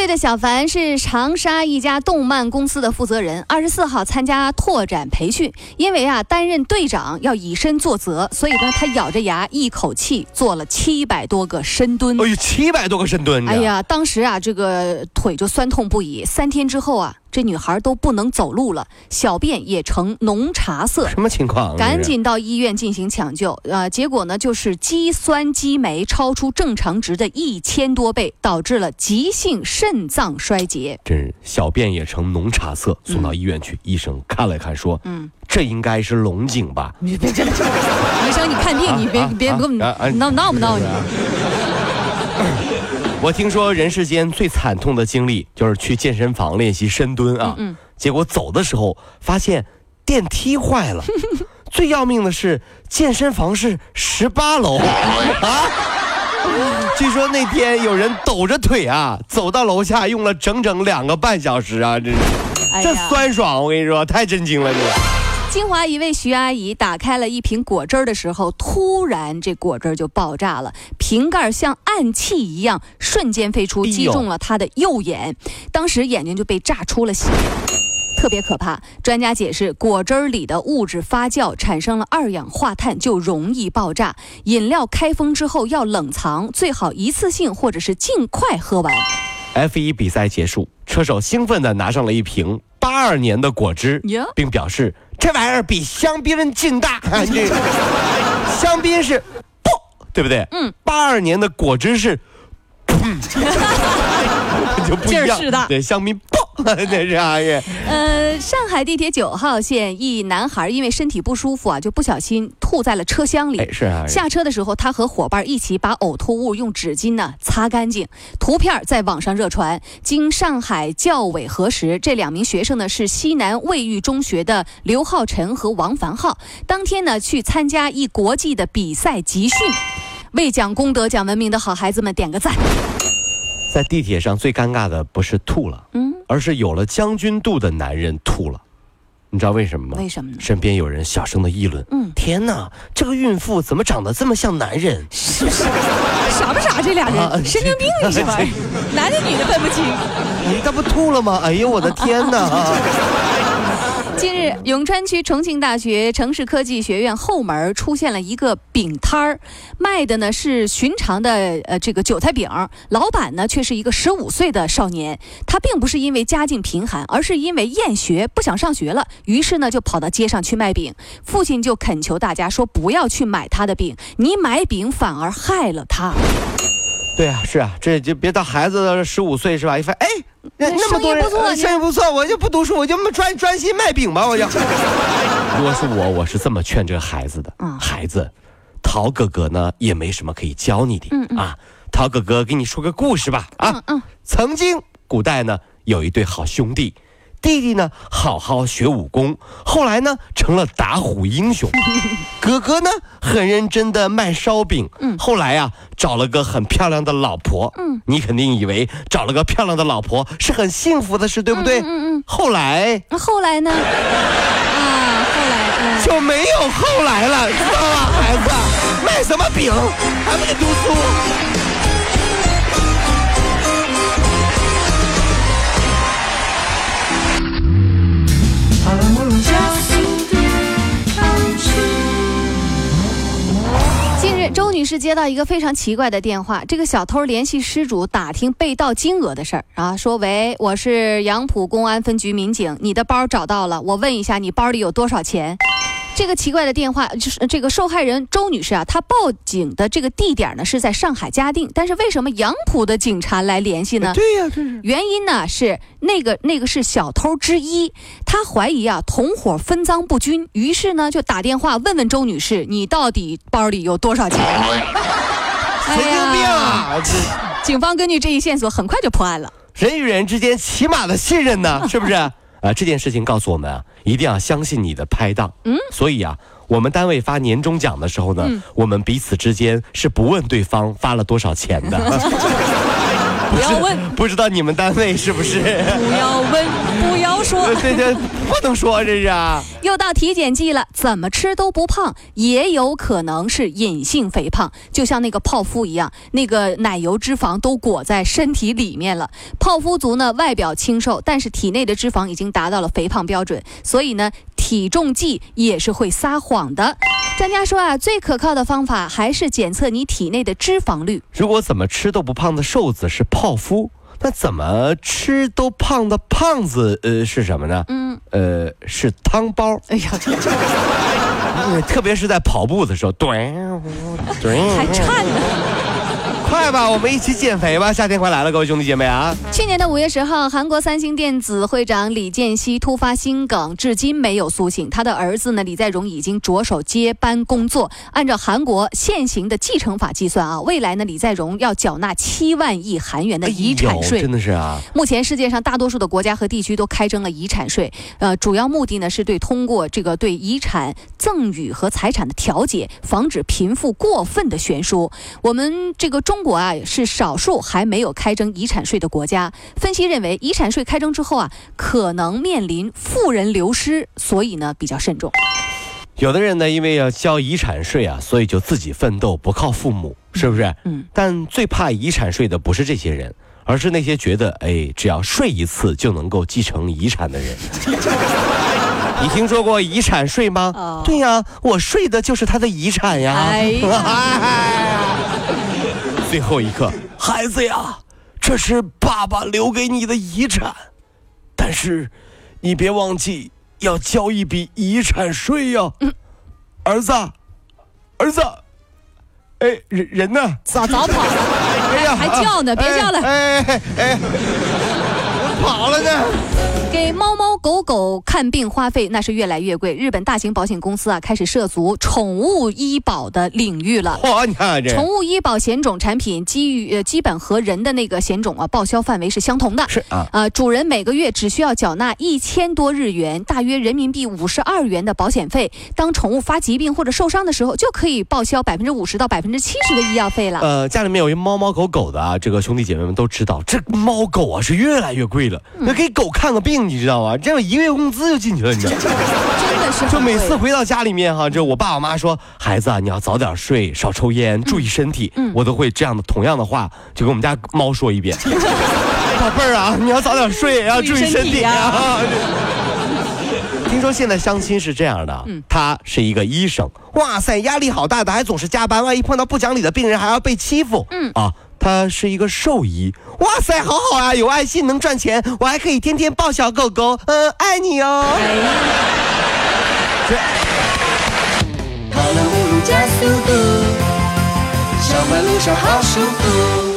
三十一岁的小凡是长沙一家动漫公司的负责人，二十四号参加拓展培训，因为啊担任队长要以身作则，所以呢他咬着牙一口气做了七百多个深蹲。哎呦，七百多个深蹲！哎，呀，当时啊这个腿就酸痛不已，三天之后啊。这女孩都不能走路了，小便也呈浓茶色，什么情况？赶紧到医院进行抢救。呃，结果呢，就是肌酸激酶超出正常值的一千多倍，导致了急性肾脏衰竭。真是小便也呈浓茶色，送到医院去，医生看了看说：“嗯，这应该是龙井吧？”你别这，医生你看病，你别别给我闹闹不闹你？我听说人世间最惨痛的经历就是去健身房练习深蹲啊，结果走的时候发现电梯坏了，最要命的是健身房是十八楼 啊！据说那天有人抖着腿啊走到楼下，用了整整两个半小时啊！这是，这酸爽，我跟你说，太震惊了这。金华一位徐阿姨打开了一瓶果汁的时候，突然这果汁就爆炸了，瓶盖像暗器一样瞬间飞出，击中了她的右眼，当时眼睛就被炸出了血，特别可怕。专家解释，果汁里的物质发酵产生了二氧化碳，就容易爆炸。饮料开封之后要冷藏，最好一次性或者是尽快喝完。F1 比赛结束，车手兴奋地拿上了一瓶八二年的果汁，并表示。这玩意儿比香槟劲大，这香槟是不，对不对？嗯，八二年的果汁是，就不一样，对，香槟不。这是啥呀？呃，上海地铁九号线一男孩因为身体不舒服啊，就不小心吐在了车厢里。是啊。下车的时候，他和伙伴一起把呕吐物用纸巾呢擦干净。图片在网上热传。经上海教委核实，这两名学生呢是西南卫浴中学的刘浩辰和王凡浩。当天呢去参加一国际的比赛集训，为讲功德、讲文明的好孩子们点个赞。在地铁上最尴尬的不是吐了，嗯，而是有了将军肚的男人吐了，你知道为什么吗？为什么呢？身边有人小声的议论，嗯，天哪，这个孕妇怎么长得这么像男人？是不是？傻不傻？这俩人神经病是吧？男的女的分不清。你这不吐了吗？哎呦我的天哪！近日，永川区重庆大学城市科技学院后门出现了一个饼摊儿，卖的呢是寻常的呃这个韭菜饼，老板呢却是一个十五岁的少年。他并不是因为家境贫寒，而是因为厌学不想上学了，于是呢就跑到街上去卖饼。父亲就恳求大家说不要去买他的饼，你买饼反而害了他。对啊，是啊，这就别到孩子十五岁是吧？一发哎。那那么多人，生意不错，我就不读书，我就专专心卖饼吧，我就。如果是我，我是这么劝这个孩子的。孩子，陶哥哥呢也没什么可以教你的。嗯啊，陶哥哥给你说个故事吧。啊嗯。曾经古代呢有一对好兄弟。弟弟呢，好好学武功，后来呢，成了打虎英雄。哥哥呢，很认真的卖烧饼。嗯，后来呀，找了个很漂亮的老婆。嗯，你肯定以为找了个漂亮的老婆是很幸福的事，对不对？嗯嗯。后来，后来呢？啊，后来就没有后来了，知道吗？孩子，卖什么饼？还不得读书？是接到一个非常奇怪的电话，这个小偷联系失主打听被盗金额的事儿啊，说：“喂，我是杨浦公安分局民警，你的包找到了，我问一下，你包里有多少钱？”这个奇怪的电话就是这个受害人周女士啊，她报警的这个地点呢是在上海嘉定，但是为什么杨浦的警察来联系呢？对呀，这是原因呢是那个那个是小偷之一，他怀疑啊同伙分赃不均，于是呢就打电话问问周女士，你到底包里有多少钱？神经病啊！警方根据这一线索很快就破案了。人与人之间起码的信任呢，是不是？啊，这件事情告诉我们啊，一定要相信你的拍档。嗯，所以啊，我们单位发年终奖的时候呢，我们彼此之间是不问对方发了多少钱的。不要问，不知道你们单位是不是？不要问，不要说，这这，不能说这是啊。又到体检季了，怎么吃都不胖，也有可能是隐性肥胖，就像那个泡芙一样，那个奶油脂肪都裹在身体里面了。泡芙族呢，外表清瘦，但是体内的脂肪已经达到了肥胖标准，所以呢，体重计也是会撒谎的。专家说啊，最可靠的方法还是检测你体内的脂肪率。如果怎么吃都不胖的瘦子是泡芙，那怎么吃都胖的胖子呃是什么呢？嗯，呃是汤包。哎呀，特别是在跑步的时候，对，还颤呢。快吧，我们一起减肥吧！夏天快来了，各位兄弟姐妹啊！去年的五月十号，韩国三星电子会长李健熙突发心梗，至今没有苏醒。他的儿子呢，李在镕已经着手接班工作。按照韩国现行的继承法计算啊，未来呢，李在镕要缴纳七万亿韩元的遗产税。真的是啊！目前世界上大多数的国家和地区都开征了遗产税，呃，主要目的呢是对通过这个对遗产赠与和财产的调节，防止贫富过分的悬殊。我们这个中。中国啊是少数还没有开征遗产税的国家。分析认为，遗产税开征之后啊，可能面临富人流失，所以呢比较慎重。有的人呢，因为要交遗产税啊，所以就自己奋斗，不靠父母，是不是？嗯。但最怕遗产税的不是这些人，而是那些觉得哎，只要睡一次就能够继承遗产的人。你听说过遗产税吗？对呀，我睡的就是他的遗产呀。哎呀。最后一刻，孩子呀，这是爸爸留给你的遗产，但是你别忘记要交一笔遗产税呀。嗯，儿子，儿子，哎，人人呢？早早跑了。哎呀，还叫呢，别叫了。哎哎哎，跑了呢。给猫猫狗狗看病花费那是越来越贵，日本大型保险公司啊开始涉足宠物医保的领域了。哇，你看这宠物医保险种产品基于呃基本和人的那个险种啊报销范围是相同的。是啊，呃主人每个月只需要缴纳一千多日元，大约人民币五十二元的保险费。当宠物发疾病或者受伤的时候，就可以报销百分之五十到百分之七十的医药费了。呃，家里面有一猫猫狗狗的啊，这个兄弟姐妹们都知道，这猫狗啊是越来越贵了。那给狗看个病。你知道吗？这样一个月工资就进去了，你知道吗？真的是，就每次回到家里面哈，就我爸我妈说：“孩子啊，你要早点睡，少抽烟，注意身体。”嗯，我都会这样的同样的话，就跟我们家猫说一遍：“ 宝贝儿啊，你要早点睡，要注意身体啊。” 听说现在相亲是这样的，他是一个医生，哇塞，压力好大的，还总是加班，万一碰到不讲理的病人，还要被欺负。嗯啊。他是一个兽医，哇塞，好好啊，有爱心，能赚钱，我还可以天天抱小狗狗，嗯，爱你哦。跑了五路加速度，上班路上好舒服。